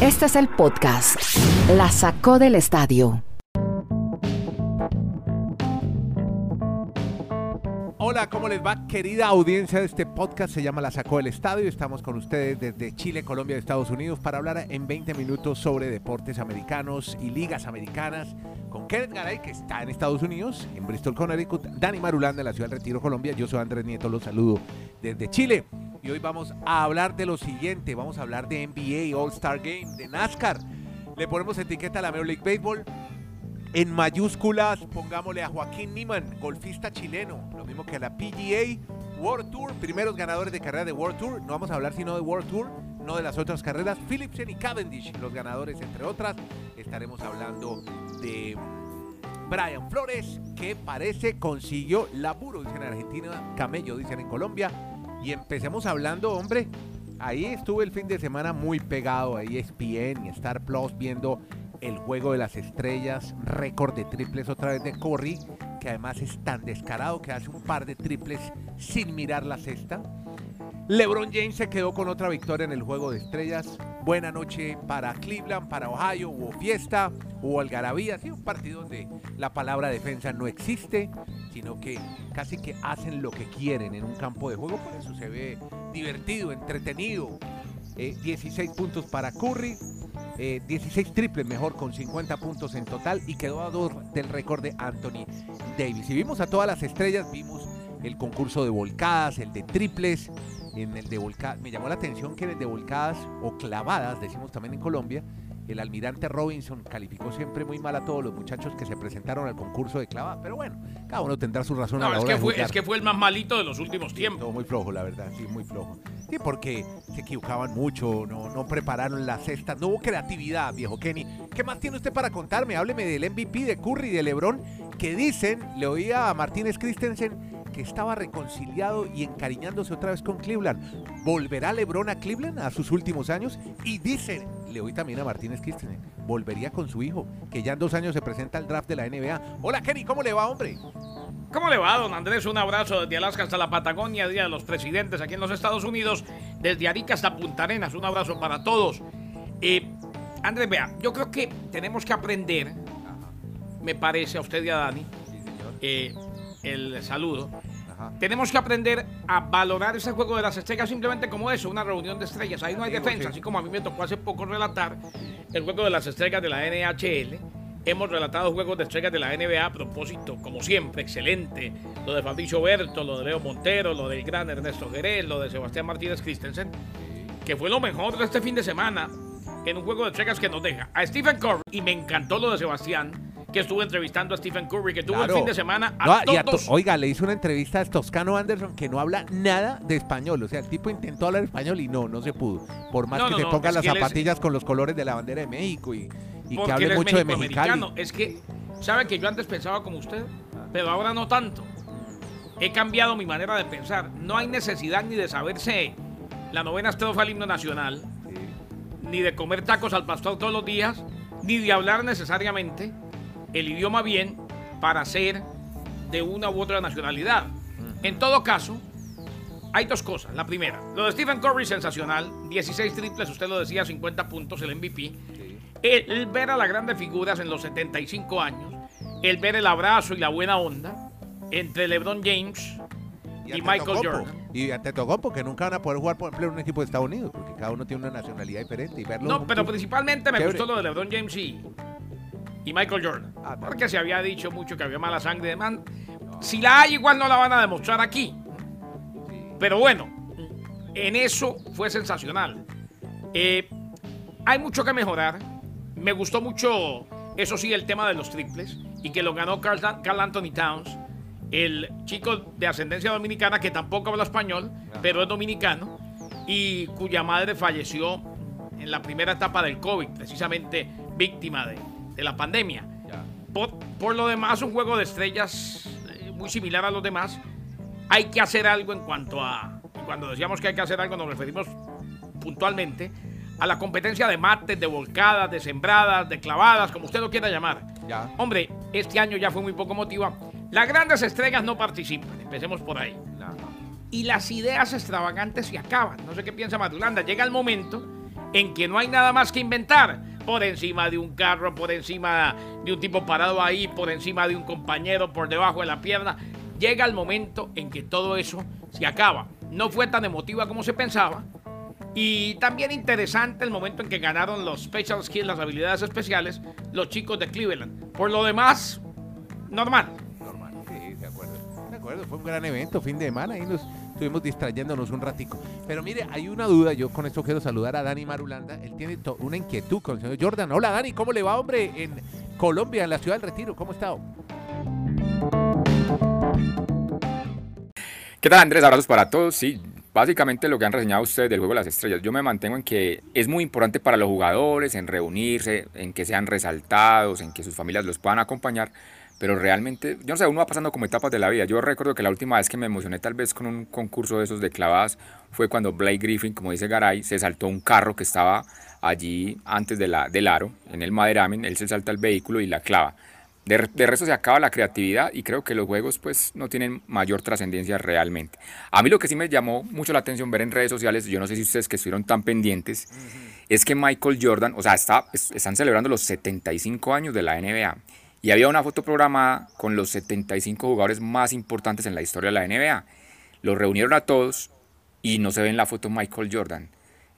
Este es el podcast. La sacó del estadio. Hola, ¿cómo les va, querida audiencia de este podcast? Se llama La Sacó del Estadio. Estamos con ustedes desde Chile, Colombia y Estados Unidos para hablar en 20 minutos sobre deportes americanos y ligas americanas con Kenneth Garay, que está en Estados Unidos, en Bristol, Connecticut, Dani Marulán de la ciudad del Retiro, Colombia. Yo soy Andrés Nieto, los saludo desde Chile. Y hoy vamos a hablar de lo siguiente. Vamos a hablar de NBA, All-Star Game, de NASCAR. Le ponemos etiqueta a la Major League Baseball. En mayúsculas, pongámosle a Joaquín Niman, golfista chileno, lo mismo que a la PGA World Tour, primeros ganadores de carrera de World Tour. No vamos a hablar sino de World Tour, no de las otras carreras. Philipsen y Cavendish, los ganadores, entre otras. Estaremos hablando de Brian Flores, que parece consiguió laburo, dicen en Argentina, camello, dicen en Colombia. Y empecemos hablando, hombre, ahí estuve el fin de semana muy pegado, ahí ESPN y Star Plus viendo el juego de las estrellas, récord de triples otra vez de Curry, que además es tan descarado que hace un par de triples sin mirar la cesta. LeBron James se quedó con otra victoria en el juego de estrellas. Buena noche para Cleveland, para Ohio. Hubo fiesta, hubo algarabía. Sí, un partido donde la palabra defensa no existe, sino que casi que hacen lo que quieren en un campo de juego. Por eso se ve divertido, entretenido. Eh, 16 puntos para Curry, eh, 16 triples mejor con 50 puntos en total y quedó a dos del récord de Anthony Davis. Y vimos a todas las estrellas, vimos el concurso de volcadas, el de triples, en el de volcadas, me llamó la atención que en el de volcadas o clavadas, decimos también en Colombia, el almirante Robinson calificó siempre muy mal a todos los muchachos que se presentaron al concurso de clavadas, pero bueno, cada uno tendrá su razón a la es hora que, fue, es que fue el más malito de los últimos tiempos. muy flojo, la verdad, sí, muy flojo. Sí, porque se equivocaban mucho, no, no prepararon las cestas, no hubo creatividad, viejo Kenny. ¿Qué más tiene usted para contarme? Hábleme del MVP de Curry y de LeBron, que dicen, le oía a Martínez Christensen, que estaba reconciliado y encariñándose otra vez con Cleveland. ¿Volverá LeBron a Cleveland a sus últimos años? Y dicen, le oí también a Martínez Christensen, volvería con su hijo, que ya en dos años se presenta al draft de la NBA. Hola Kenny, ¿cómo le va, hombre? ¿Cómo le va, don Andrés? Un abrazo desde Alaska hasta la Patagonia, Día de los Presidentes aquí en los Estados Unidos, desde Arica hasta Punta Arenas. Un abrazo para todos. Eh, Andrés, vea, yo creo que tenemos que aprender, me parece a usted y a Dani, eh, el saludo. Ajá. Tenemos que aprender a valorar ese juego de las estrellas simplemente como eso, una reunión de estrellas. Ahí no hay defensa, sí. así como a mí me tocó hace poco relatar el juego de las estrellas de la NHL. Hemos relatado juegos de estrellas de la NBA a propósito, como siempre, excelente. Lo de Fabricio Berto, lo de Leo Montero, lo del gran Ernesto Jerez, lo de Sebastián Martínez Christensen, que fue lo mejor de este fin de semana en un juego de estrellas que nos deja a Stephen Curry. Y me encantó lo de Sebastián, que estuvo entrevistando a Stephen Curry, que tuvo Claro. el fin de semana a No, y a todos. To- oiga, le hizo una entrevista a Toscano Anderson que no habla nada de español. O sea, el tipo intentó hablar español y no, no se pudo. Por más No, que no, se no, ponga es las él es- zapatillas con los colores de la bandera de México y, y que hable mucho de. Mexicali. Es que, ¿sabe que yo antes pensaba como usted? Pero ahora no tanto. He cambiado mi manera de pensar. No hay necesidad ni de saberse la novena estrofa al himno nacional, ni de comer tacos al pastor todos los días, ni de hablar necesariamente el idioma bien para ser de una u otra nacionalidad. En todo caso, hay dos cosas. La primera, lo de Stephen Curry sensacional, 16 triples, usted lo decía, 50 puntos, el MVP. El, el ver a las grandes figuras en los 75 años, el ver el abrazo y la buena onda entre LeBron James y, Michael. Jordan. Y ante porque nunca van a poder jugar, por ejemplo, en un equipo de Estados Unidos, porque cada uno tiene una nacionalidad diferente. Y verlo No, pero principalmente me Chévere. gustó lo de LeBron James y, y Michael Jordan. Ah, porque se había dicho mucho que había mala sangre de man. Si la hay, igual no la van a demostrar aquí. Pero bueno, en eso fue sensacional. Eh, hay mucho que mejorar. Me gustó mucho, eso sí, el tema de los triples y que lo ganó Carl, Carl Anthony Towns, el chico de ascendencia dominicana que tampoco habla español, pero es dominicano y cuya madre falleció en la primera etapa del COVID, precisamente víctima de, de la pandemia. Por, por lo demás, un juego de estrellas eh, muy similar a los demás. Hay que hacer algo en cuanto a. Cuando decíamos que hay que hacer algo, nos referimos puntualmente a la competencia de mates, de volcadas, de sembradas, de clavadas, como usted lo quiera llamar. Ya. Hombre, este año ya fue muy poco motiva. Las grandes estrellas no participan, empecemos por ahí. Y las ideas extravagantes se acaban. No sé qué piensa Madulanda. Llega el momento en que no hay nada más que inventar. Por encima de un carro, por encima de un tipo parado ahí, por encima de un compañero, por debajo de la pierna. Llega el momento en que todo eso se acaba. No fue tan emotiva como se pensaba. Y también interesante el momento en que ganaron los special skills, las habilidades especiales, los chicos de Cleveland. Por lo demás, normal. Normal, sí, de acuerdo. De acuerdo, fue un gran evento, fin de semana, ahí nos estuvimos distrayéndonos un ratico. Pero mire, hay una duda, yo con esto quiero saludar a Dani Marulanda, él tiene una inquietud con el señor Jordan. Hola Dani, ¿cómo le va, hombre, en Colombia, en la ciudad del Retiro? ¿Cómo está? ¿Qué tal Andrés? Abrazos para todos. Sí, básicamente lo que han reseñado ustedes del juego de las estrellas. Yo me mantengo en que es muy importante para los jugadores, en reunirse, en que sean resaltados, en que sus familias los puedan acompañar. Pero realmente, yo no sé, uno va pasando como etapas de la vida. Yo recuerdo que la última vez que me emocioné tal vez con un concurso de esos de clavadas fue cuando Blake Griffin, como dice Garay, se saltó un carro que estaba allí antes de la, del aro, en el maderamen, él se salta el vehículo y la clava. De, resto se acaba la creatividad y creo que los juegos pues no tienen mayor trascendencia realmente. A mí lo que sí me llamó mucho la atención ver en redes sociales, yo no sé si ustedes que estuvieron tan pendientes, es que Michael Jordan, o sea, está, están celebrando los 75 años de la NBA y había una foto programada con los 75 jugadores más importantes en la historia de la NBA. Los reunieron a todos y no se ve en la foto Michael Jordan.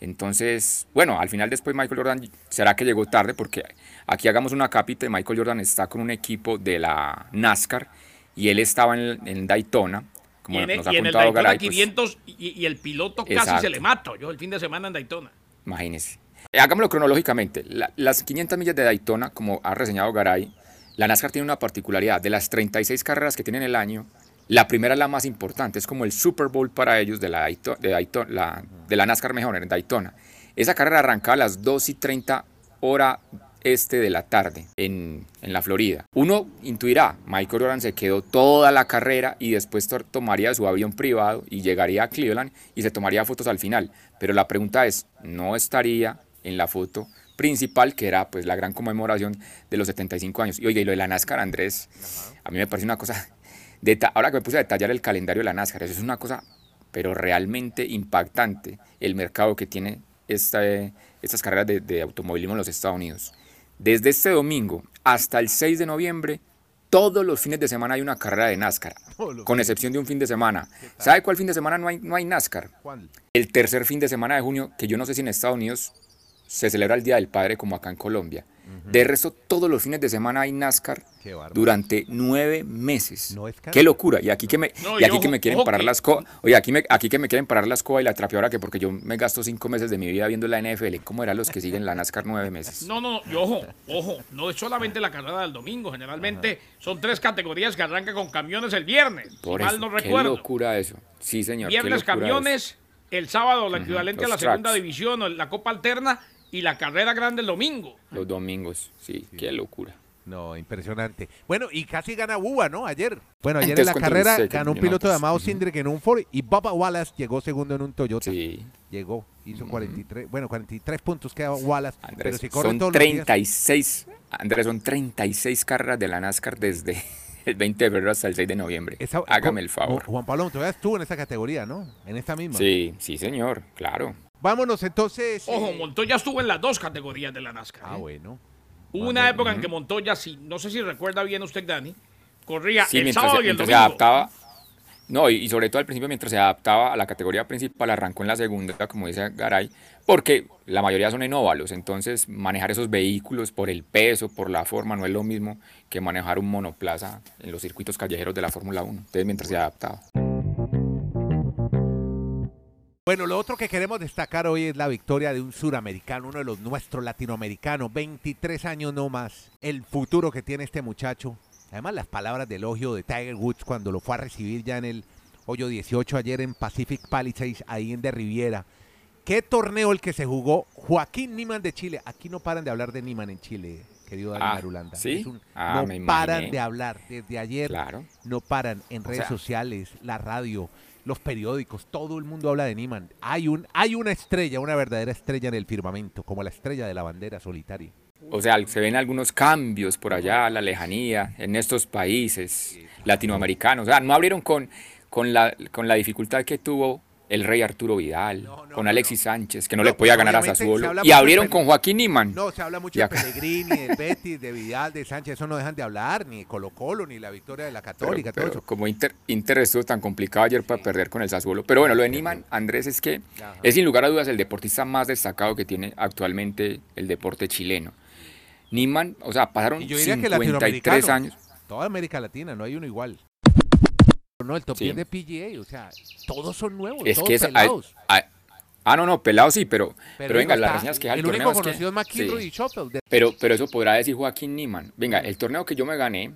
Entonces, bueno, al final después Michael Jordan, ¿será que llegó tarde? Porque aquí hagamos una cápita, Michael Jordan está con un equipo de la NASCAR y él estaba en, Daytona. Como y en, nos ha el Daytona 500 pues y, el piloto casi se le mató, yo el fin de semana en Daytona. Imagínese. Hagámoslo cronológicamente. las 500 millas de Daytona, como ha reseñado Garay, la NASCAR tiene una particularidad. De las 36 carreras que tienen el año, la primera es la más importante, es como el Super Bowl para ellos de la, de, la, NASCAR mejor en Daytona. Esa carrera arrancaba a las 2 y 30 hora este de la tarde en, en, la Florida. Uno intuirá, Michael Jordan se quedó toda la carrera y después tomaría su avión privado y llegaría a Cleveland y se tomaría fotos al final. Pero la pregunta es, ¿no estaría en la foto principal que era pues la gran conmemoración de los 75 años? Y oye, y lo de la NASCAR, Andrés, a mí me parece una cosa ahora que me puse a detallar el calendario de la NASCAR, eso es una cosa, pero realmente impactante, el mercado que tiene esta, estas carreras de, automovilismo en los Estados Unidos. Desde este domingo hasta el 6 de noviembre, todos los fines de semana hay una carrera de NASCAR, con excepción de un fin de semana. ¿Sabe cuál fin de semana no hay, no hay NASCAR? El tercer fin de semana de junio, que yo no sé si en Estados Unidos se celebra el Día del Padre como acá en Colombia. De resto, todos los fines de semana hay NASCAR durante nueve meses. Qué locura. Y aquí que me, y aquí que me quieren parar las co Oye, aquí, me, aquí que me quieren parar la escoba y la trapeadora que porque yo me gasto cinco meses de mi vida viendo la NFL. ¿Cómo eran los que siguen la NASCAR nueve meses? No, no, no. Y ojo, ojo. No es solamente la carrera del domingo. Generalmente son tres categorías que arrancan con camiones el viernes. Por si mal no recuerdo. Qué locura eso. Sí, señor. Viernes camiones. El sábado, la equivalente a la segunda división o la Copa Alterna y la carrera grande el domingo. Los domingos, sí, qué locura. No, impresionante. Bueno, y casi gana Buba, ¿no? Ayer. Bueno, ayer en la carrera ganó un piloto llamado Sindrick en un Ford y Bubba Wallace llegó segundo en un Toyota. Sí. Llegó, hizo 43, bueno, 43 puntos queda Wallace. Andrés, pero si corre son 36, Andrés, son 36 carreras de la NASCAR desde el 20 de febrero hasta el 6 de noviembre. Hágame el favor. Juan Pablo todavía estuvo en esa categoría, ¿no? En esta misma. Sí, sí, señor, claro. Vámonos entonces. Ojo, eh, Montoya estuvo en las dos categorías de la NASCAR. Ah, ¿eh? bueno. Hubo una época en que Montoya, sí, no sé si recuerda bien usted, Dani, corría el sábado y el domingo. Se adaptaba, no, y, sobre todo al principio, mientras se adaptaba a la categoría principal, arrancó en la segunda, como dice Garay, porque la mayoría son en óvalos, entonces manejar esos vehículos por el peso, por la forma, no es lo mismo que manejar un monoplaza en los circuitos callejeros de la Fórmula 1, entonces mientras se adaptaba. Bueno, lo otro que queremos destacar hoy es la victoria de un suramericano, uno de los nuestros latinoamericanos, 23 años no más, el futuro que tiene este muchacho. Además, las palabras de elogio de Tiger Woods cuando lo fue a recibir ya en el hoyo 18 ayer en Pacific Palisades, ahí en De Riviera. ¿Qué torneo el que se jugó Joaquín Niman de Chile? Aquí no paran de hablar de Niman en Chile, querido Daniel ah, Arulanda. ¿sí? Ah, no paran de hablar desde ayer. Claro. No paran en redes sociales, la radio, los periódicos, todo el mundo habla de Niman. Hay, un, hay una estrella, una verdadera estrella en el firmamento, como la estrella de la bandera solitaria. O sea, se ven algunos cambios por allá, la lejanía, en estos países latinoamericanos. O sea, no abrieron con, con, la, con la dificultad que tuvo el rey Arturo Vidal, No, no, con Alexis no. Sánchez, que no, le podía pues, ganar a Sassuolo. Y abrieron con Joaquín Niman. No, se habla mucho de Pellegrini, del Betis, de Vidal, de Sánchez, eso no dejan de hablar, ni Colo Colo, ni la victoria de la Católica, pero, todo pero eso. como Inter, Inter estuvo tan complicado ayer para perder con el Sassuolo. Pero bueno, lo de Niman, Andrés, es que Ajá. es sin lugar a dudas el deportista más destacado que tiene actualmente el deporte chileno. Niman, o sea, pasaron Y yo diría que 53 latinoamericano, años. toda América Latina, no hay uno igual. No, el top Sí. 10 de PGA, o sea, todos son nuevos, Es todos que es, pelados. ah, no, no, pelado sí, pero, pero, venga, las reseñas que da el, El torneo único es que- conocido es McIlroy sí. y Schofield. Pero, pero eso podrá decir Joaquín Niman. Venga, el torneo que yo me gané,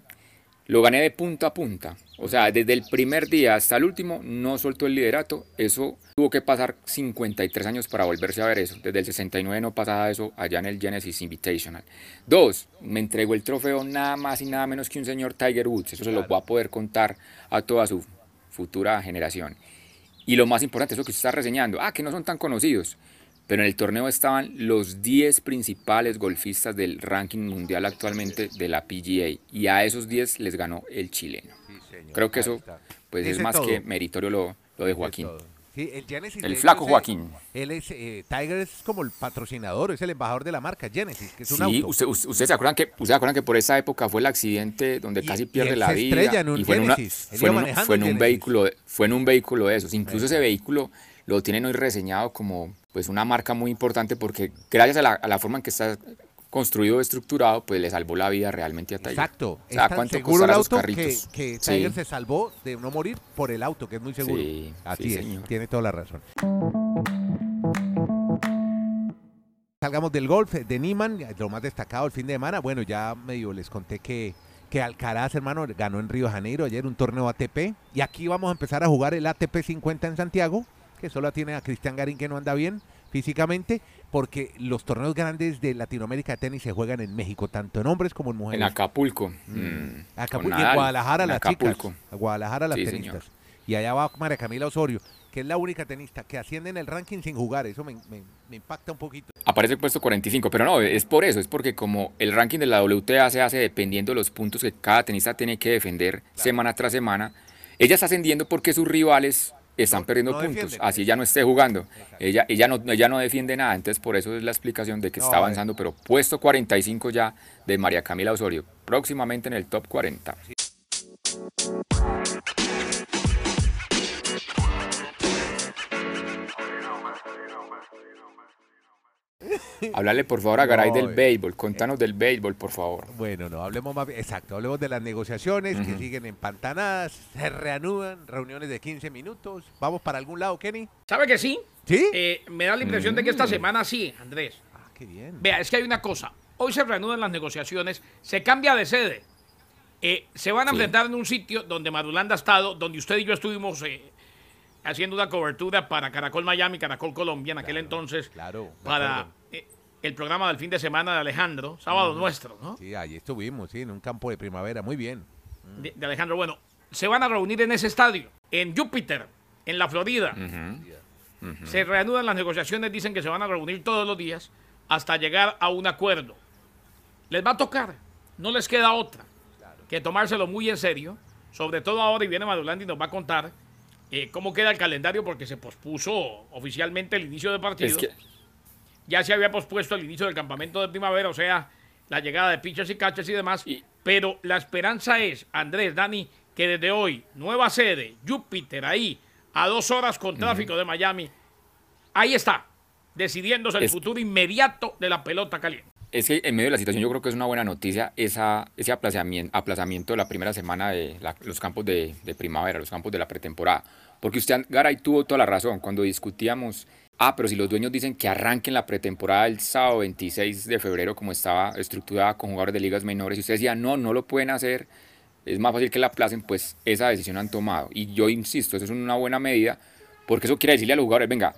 lo gané de punta a punta. O sea, desde el primer día hasta el último no soltó el liderato. Eso tuvo que pasar 53 años para volverse a ver eso. Desde el 69 no pasaba eso allá en el Genesis Invitational. Dos, me entregó el trofeo nada más y nada menos que un señor Tiger Woods. Eso se lo va a poder contar a toda su futura generación. Y lo más importante es lo que usted está reseñando. Ah, que no son tan conocidos. Pero en el torneo estaban los 10 principales golfistas del ranking mundial actualmente de la PGA. Y a esos 10 les ganó el chileno. Sí, señor, Creo que eso pues es más todo. que meritorio lo, lo de Joaquín. Sí, el Genesis. El de flaco Joaquín. Él es, eh, Tiger es como el patrocinador, es el embajador de la marca Genesis, que es un Sí, auto. usted, usted- ustedes se acuerdan que ustedes se acuerdan que por esa época fue el accidente donde Y- casi y pierde él la se vida estrella en un y fue en, una- fue un- manejando fue en el un Genesis. vehículo fue en un vehículo de esos. Incluso ese vehículo lo tienen hoy reseñado como pues una marca muy importante porque gracias a la, a la forma en que está construido, estructurado, pues le salvó la vida realmente a Tiger. Exacto. O sea, ¿cuánto seguro el auto que, que Sí. Tiger se salvó de no morir por el auto, que es muy seguro. Sí, Así sí, es, señor. tiene toda la razón. Salgamos del golf, de Niman, lo más destacado el fin de semana. Bueno, ya medio les conté que, que Alcaraz, hermano, ganó en Río de Janeiro ayer un torneo ATP. Y aquí vamos a empezar a jugar el ATP 50 en Santiago, que solo tiene a Cristian Garín que no anda bien físicamente, porque los torneos grandes de Latinoamérica de tenis se juegan en México, tanto en hombres como en En mujeres. Acapulco. Mm. mm, Acapulco, y en Guadalajara en las Acapulco. chicas. A Guadalajara las Sí, tenistas. señor. Y allá va María Camila Osorio, que es la única tenista que asciende en el ranking sin jugar. Eso me, me- me impacta un poquito. Aparece el puesto 45, pero no, es por eso, es porque como el ranking de la WTA se hace dependiendo de los puntos que cada tenista tiene que defender semana tras semana, ella está ascendiendo porque sus rivales están No- perdiendo no puntos, así ella no esté jugando, ella, ella, no, ella no defiende nada, entonces por eso es la explicación de que No, está eh. avanzando, pero puesto 45 ya de María Camila Osorio, próximamente en el top 40. Hablarle por favor a Garay No, del eh. béisbol, contanos del béisbol, por favor. Bueno, no, hablemos más bien- exacto, hablemos de las negociaciones que siguen empantanadas, se reanudan, reuniones de 15 minutos. ¿Vamos para algún lado, Kenny? ¿Sabe que sí? ¿Sí? Eh, me da la impresión de que esta semana sí, Andrés. ah, qué bien. Vea, es que hay una cosa. Hoy se reanudan las negociaciones, se cambia de sede. Eh, se van a Sí. enfrentar en un sitio donde Madulanda ha estado, donde usted y yo estuvimos eh, haciendo una cobertura para Caracol Miami, Caracol Colombia en aquel entonces, Claro, para eh, el programa del fin de semana de Alejandro, sábado nuestro, ¿no? Sí, allí estuvimos, sí, en un campo de primavera, muy bien. De, de Alejandro. Bueno, se van a reunir en ese estadio, en Júpiter, en la Florida. Se reanudan las negociaciones, dicen que se van a reunir todos los días hasta llegar a un acuerdo. Les va a tocar, no les queda otra que tomárselo muy en serio, sobre todo ahora y viene Madulandi y nos va a contar eh, cómo queda el calendario porque se pospuso oficialmente el inicio del partido. Es que, Ya se había pospuesto el inicio del campamento de primavera, o sea, la llegada de pitchers y catchers y demás. Y- pero la esperanza es, Andrés, Dani, que desde hoy, nueva sede, Júpiter, ahí, a dos horas con tráfico de Miami, ahí está, decidiéndose el Es- futuro inmediato de la pelota caliente. Es que en medio de la situación yo creo que es una buena noticia esa, ese aplazamiento, de la primera semana de los campos de, de primavera, los campos de la pretemporada. Porque usted, Garay, tuvo toda la razón cuando discutíamos, ah, pero si los dueños dicen que arranquen la pretemporada el sábado 26 de febrero como estaba estructurada con jugadores de ligas menores, y usted decía, no, no lo pueden hacer, es más fácil que la aplacen, pues esa decisión han tomado. Y yo insisto, eso es una buena medida, porque eso quiere decirle a los jugadores, venga,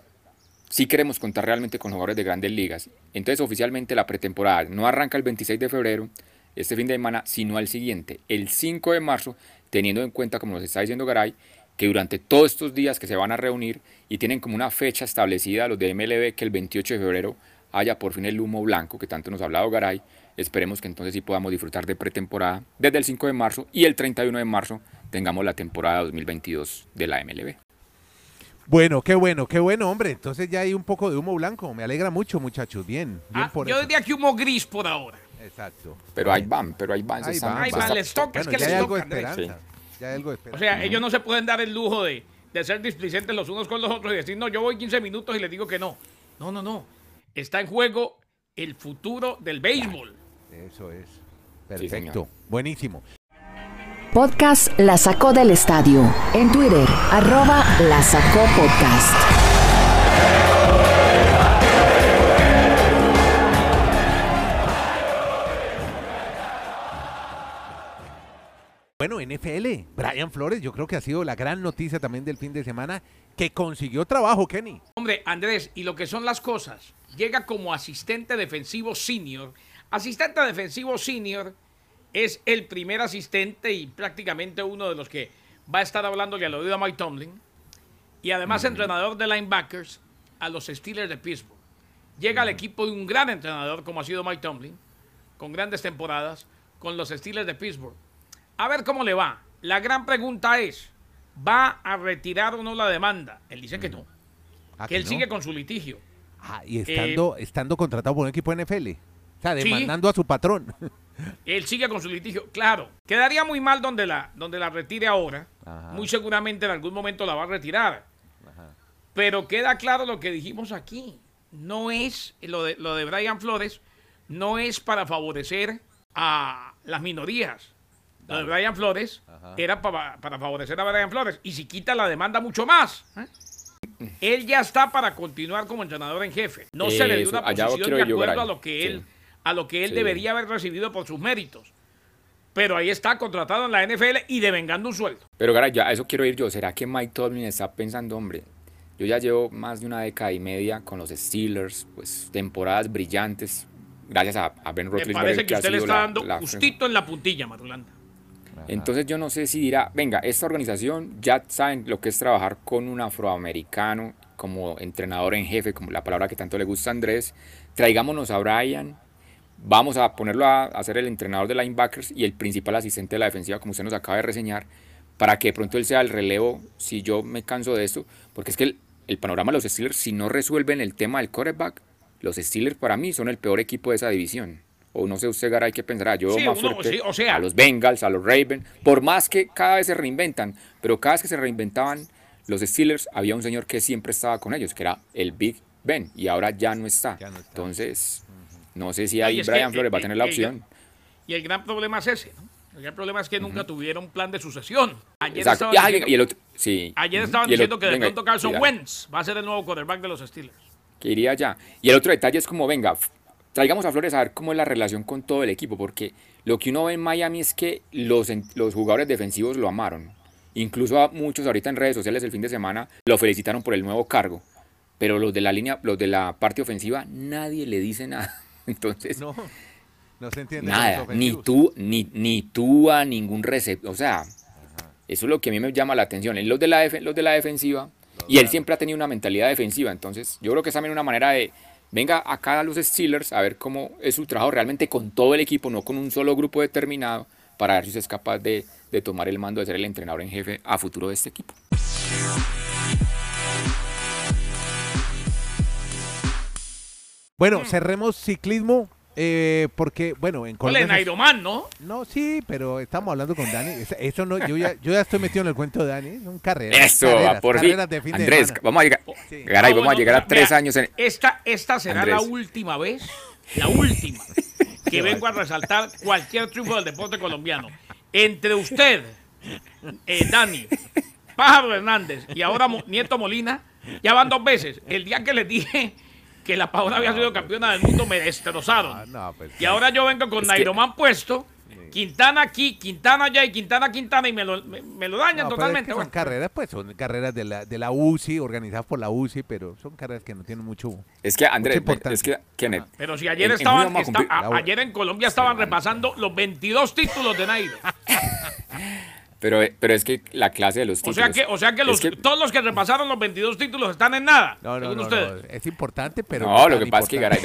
sí queremos contar realmente con jugadores de grandes ligas. Entonces oficialmente la pretemporada no arranca el 26 de febrero, este fin de semana, sino al siguiente, el 5 de marzo, teniendo en cuenta, como nos está diciendo Garay, que durante todos estos días que se van a reunir y tienen como una fecha establecida los de MLB que el 28 de febrero haya por fin el humo blanco que tanto nos ha hablado Garay, esperemos que entonces sí podamos disfrutar de pretemporada desde el 5 de marzo y el 31 de marzo tengamos la temporada 2022 de la MLB. Bueno, qué bueno, qué bueno, hombre. Entonces ya hay un poco de humo blanco. Me alegra mucho, muchachos. Bien, bien Ah, por yo eso. diría que humo gris por ahora. Exacto. Pero ahí van, pero ahí van. Ahí van, Ahí les toca, es que ya les hay algo de toca, esperanza. Ya hay algo de O sea, ellos no se pueden dar el lujo de, de ser displicentes los unos con los otros y decir, no, yo voy 15 minutos y les digo que no. No, no, no. Está en juego el futuro del béisbol. Eso es. Sí, Perfecto. Buenísimo. Podcast La Sacó del Estadio. En Twitter, arroba La Sacó Podcast. Bueno, NFL, Brian Flores, yo creo que ha sido la gran noticia también del fin de semana, que consiguió trabajo, Kenny. Hombre, Andrés, y lo que son las cosas, llega como asistente defensivo senior. Asistente defensivo senior es el primer asistente y prácticamente uno de los que va a estar hablándole al oído a Mike Tomlin. Y además entrenador de linebackers a los Steelers de Pittsburgh. Llega al equipo de un gran entrenador como ha sido Mike Tomlin, con grandes temporadas, con los Steelers de Pittsburgh. A ver cómo le va. La gran pregunta es, ¿va a retirar o no la demanda? Él dice que no, Ah, que él no. sigue con su litigio. Ah, y estando, estando contratado por un equipo NFL. O sea, Sí. demandando a su patrón. Él sigue con su litigio. Claro, quedaría muy mal donde la, donde la retire ahora. Ajá. Muy seguramente en algún momento la va a retirar. Pero queda claro lo que dijimos aquí. No es, lo de, lo de Brian Flores, no es para favorecer a las minorías. Lo de Brian Flores era para, para favorecer a Brian Flores. Y si quita la demanda, mucho más. ¿eh? Él ya está para continuar como entrenador en jefe. No se le dio una posición de acuerdo a lo que Sí. A lo que él Sí. debería haber recibido por sus méritos. Pero ahí está contratado en la NFL y devengando un sueldo. Pero Garay, ya a eso quiero ir yo. ¿Será que Mike Tomlin está pensando, hombre? Yo ya llevo más de una década y media con los Steelers, pues temporadas brillantes, gracias a, a Ben Me Roethlisberger, parece que usted le está la- dando la- justito en la puntilla, Marulanda. Entonces yo no sé si dirá, venga, esta organización ya saben lo que es trabajar con un afroamericano como entrenador en jefe, como la palabra que tanto le gusta a Andrés, traigámonos a Brian, vamos a ponerlo a, a ser el entrenador de linebackers y el principal asistente de la defensiva, como usted nos acaba de reseñar, para que de pronto él sea el relevo si yo me canso de esto, porque es que el, el panorama de los Steelers, si no resuelven el tema del quarterback, los Steelers para mí son el peor equipo de esa división. O no sé usted, Garay, qué pensará. Yo Sí, más uno- fuerte sí, o sea- a los Bengals, a los Ravens, por más que cada vez se reinventan, pero cada vez que se reinventaban los Steelers, había un señor que siempre estaba con ellos, que era el Big Ben, y ahora ya no está. Ya no está. Entonces, no sé si ahí que, Brian Flores va a tener la opción. Y el gran problema es ese, ¿no? El gran problema es que nunca tuvieron un plan de sucesión. Ayer Exacto. estaban diciendo, y el otro, sí. ayer estaban Y el diciendo que de pronto Carlson diga, Wentz va a ser el nuevo quarterback de los Steelers. Que iría ya. Y el otro detalle es como, venga, traigamos a Flores a ver cómo es la relación con todo el equipo, porque lo que uno ve en Miami es que los, los jugadores defensivos lo amaron. Incluso a muchos ahorita en redes sociales el fin de semana lo felicitaron por el nuevo cargo. Pero los de la línea, los de la parte ofensiva, nadie le dice nada. Entonces, No, no se entiende. nada, ni tú, ni, ni tú a ningún receptor. O sea, eso es lo que a mí me llama la atención. En Los de la, def- los de la defensiva, y él siempre ha tenido una mentalidad defensiva. Entonces, yo creo que es también una manera de, venga acá a los Steelers a ver cómo es su trabajo realmente con todo el equipo, no con un solo grupo determinado, para ver si usted es capaz de, de tomar el mando, de ser el entrenador en jefe a futuro de este equipo. Bueno, cerremos ciclismo. eh, porque, bueno, en Ole, Colombia. se- Nairoman, ¿no? No, sí, pero estamos hablando con Dani. Es- Eso no, yo ya, yo ya estoy metido en el cuento de Dani. Son carreras. Eso, carreras, por fin. carreras de fin de Andrés, semana. vamos a llegar, Sí. Garay, Ah, vamos a llegar a mira, tres mira, años en... Esta, esta será Andrés. la última vez, la última, que vengo a resaltar cualquier triunfo del deporte colombiano. Entre usted, eh, Dani, Pájaro Hernández y ahora Mo- Nieto Molina, ya van dos veces. El día que les dije que la Paola había sido campeona del mundo, me destrozaron. Ah, no, pues, Y ahora yo vengo con Nairomán puesto, Quintana aquí, Quintana allá y Quintana Quintana y me lo, me, me lo dañan No, pero es totalmente. que son carreras, pues son carreras de la, de la UCI, organizadas por la UCI, pero son carreras que no tienen mucho. Es que, Andrés, es que, Kenneth, Pero si ayer En- estaban, a- ayer en Colombia estaban repasando los 22 títulos de Nairo. Pero, pero es que la clase de los O títulos. sea que, o sea que, es los, que- todos los que repasaron los 22 títulos están en nada, No, no, según no, ustedes. no, es importante, pero no, lo que pasa es que. Garay,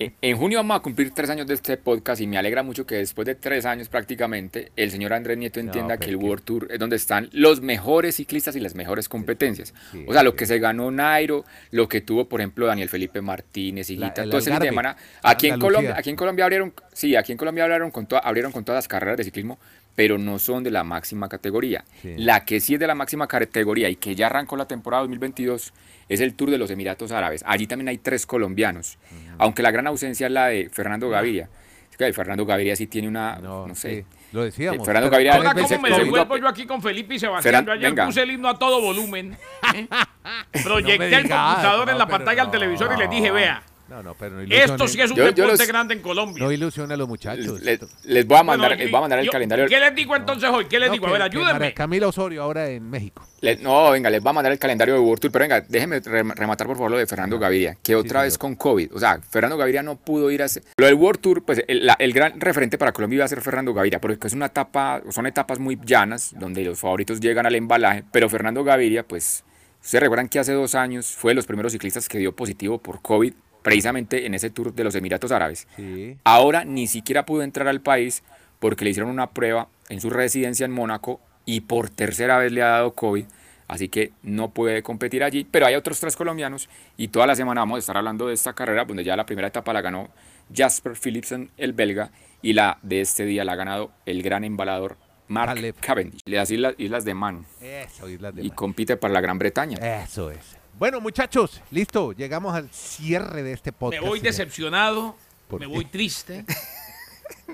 en- en junio vamos a cumplir tres años de este podcast y me alegra mucho que después de tres años prácticamente el señor Andrés Nieto entienda que el World Tour es donde están los mejores ciclistas y las mejores competencias. sí, o sea, lo sí. que se ganó Nairo, lo que tuvo, por ejemplo, Daniel Felipe Martínez, el todo ese semana. Aquí en. Colombia, aquí en Colombia abrieron, sí, aquí en Colombia abrieron con, toda- abrieron con todas las carreras de ciclismo, pero no son de la máxima categoría. Sí. La que sí es de la máxima categoría y que ya arrancó la temporada 2022 es el Tour de los Emiratos Árabes. Allí también hay tres colombianos, aunque la gran ausencia es la de Fernando Gaviria. Es que Fernando Gaviria sí tiene una, no, No, sé, sí, lo decíamos. Eh, Fernando Gaviria- Ahora, ¿cómo me el devuelvo yo aquí con Felipe y Sebastián? Ferran- Yo ayer puse el himno a todo volumen. ¿eh? Proyecté el digas, computador en la pantalla del televisor y les dije, vea, No, no, pero no esto sí es un Yo- yo deporte los- grande en Colombia. No ilusiona a los muchachos. les, les voy a mandar, Bueno, les voy a mandar el yo- calendario. ¿Qué les digo entonces hoy? ¿Qué les No, digo? que- A ver, ayúdenme. Camila Osorio ahora en México. No, venga, les voy a mandar el calendario de World Tour, pero venga, déjeme rem- rematar por favor lo de Fernando Gaviria, que otra vez señor. con COVID, o sea, Fernando Gaviria no pudo ir a hacer... Lo del World Tour, pues el, la- el gran referente para Colombia iba a ser Fernando Gaviria, porque es una etapa, son etapas muy llanas, donde los favoritos llegan al embalaje, pero Fernando Gaviria, pues, ustedes recuerdan que hace dos años fue de los primeros ciclistas que dio positivo por COVID, precisamente en ese Tour de los Emiratos Árabes. Sí. Ahora ni siquiera pudo entrar al país porque le hicieron una prueba en su residencia en Mónaco y por tercera vez le ha dado COVID. Así que no puede competir allí. Pero hay otros tres colombianos y toda la semana vamos a estar hablando de esta carrera donde ya la primera etapa la ganó Jasper Philipsen, el belga, y la de este día la ha ganado el gran embalador Mark. Cavendish, de las islas, islas de Man, Eso, Islas de y Man. compite para la Gran Bretaña. Eso es. Bueno, muchachos, listo. Llegamos al cierre de este Me podcast. voy señor. decepcionado, ¿Por me qué? voy triste,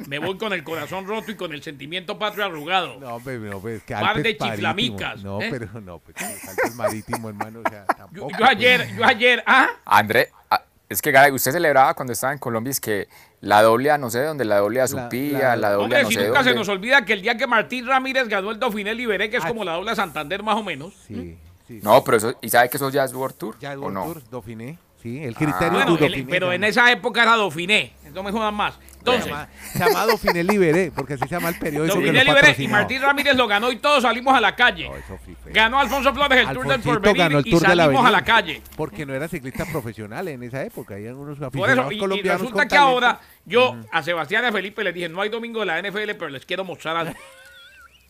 me voy con el corazón roto y con el sentimiento patrio arrugado. No, hombre, no, pues, que Par de marítimo. chiflamicas, No, ¿eh? pero no, pues que Alpes marítimo, hermano, o sea, Yo, tampoco. yo pues. ayer, yo ayer, ah, André, ah, es que usted celebraba cuando estaba en Colombia, es que la doble A no sé de dónde, la doble A La- Supía, la, la- doble A hombre, no si sé nunca se nos olvida que el día que Martín Ramírez ganó el Dauphiné Liberé, que es Ah, como la doble Santander más o menos. Sí, sí. No, pero eso, ¿y sabe que eso ya es World Tour? Ya ¿O World no? Tour, Dauphiné. Sí, el criterio Bueno, du el- Dauphiné. pero en esa época era Dauphiné, no me jodan más. Entonces, Se llama, se llama Dauphiné Liberé, porque así se llama el periódico Dauphiné Liberé y. Martín Ramírez lo ganó y todos salimos a la calle. No, eso sí fue. Ganó Alfonso Flores el Tour del Porvenir ganó el y Tour de la salimos a la calle. Porque no era ciclista profesional en esa época. Algunos Por aficionados eso, y- y, colombianos resulta que talento. ahora yo a Sebastián y a Felipe les dije, no hay domingo de la NFL, pero les quiero mostrar algo.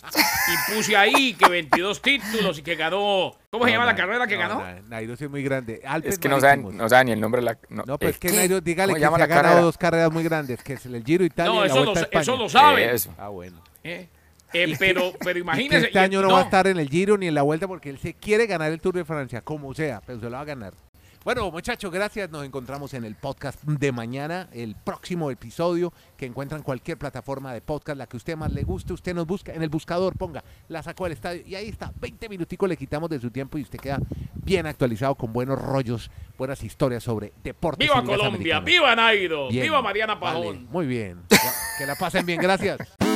Y puse ahí que 22 títulos y que ganó. ¿Cómo se No, llama la carrera que no, ganó? Na- Nairo sí es muy grande. Alpes Es que no saben, Marítimos. no saben ni el nombre de la... No, No, pues ¿eh, que? Nairo, dígale ¿Cómo que se ha ganado carrera? dos carreras muy grandes, que es el Giro Italia No, y la eso lo, España. eso lo sabe. Eso. Ah, bueno. Eh, eh, pero, pero Y que imagínense. este año no, no, va a estar en el Giro ni en la Vuelta porque él se quiere ganar el Tour de Francia, como sea, pero se lo va a ganar. Bueno, muchachos, gracias. Nos encontramos en el podcast de mañana, el próximo episodio que encuentran en cualquier plataforma de podcast, la que usted más le guste. Usted nos busca en el buscador, ponga, la sacó del estadio y ahí está. 20 minuticos le quitamos de su tiempo y usted queda bien actualizado con buenos rollos, buenas historias sobre deportes. ¡Viva Colombia! americanas. ¡Viva Nairo! Bien, ¡Viva Mariana vale, Pajón! muy bien. Que la pasen bien, gracias.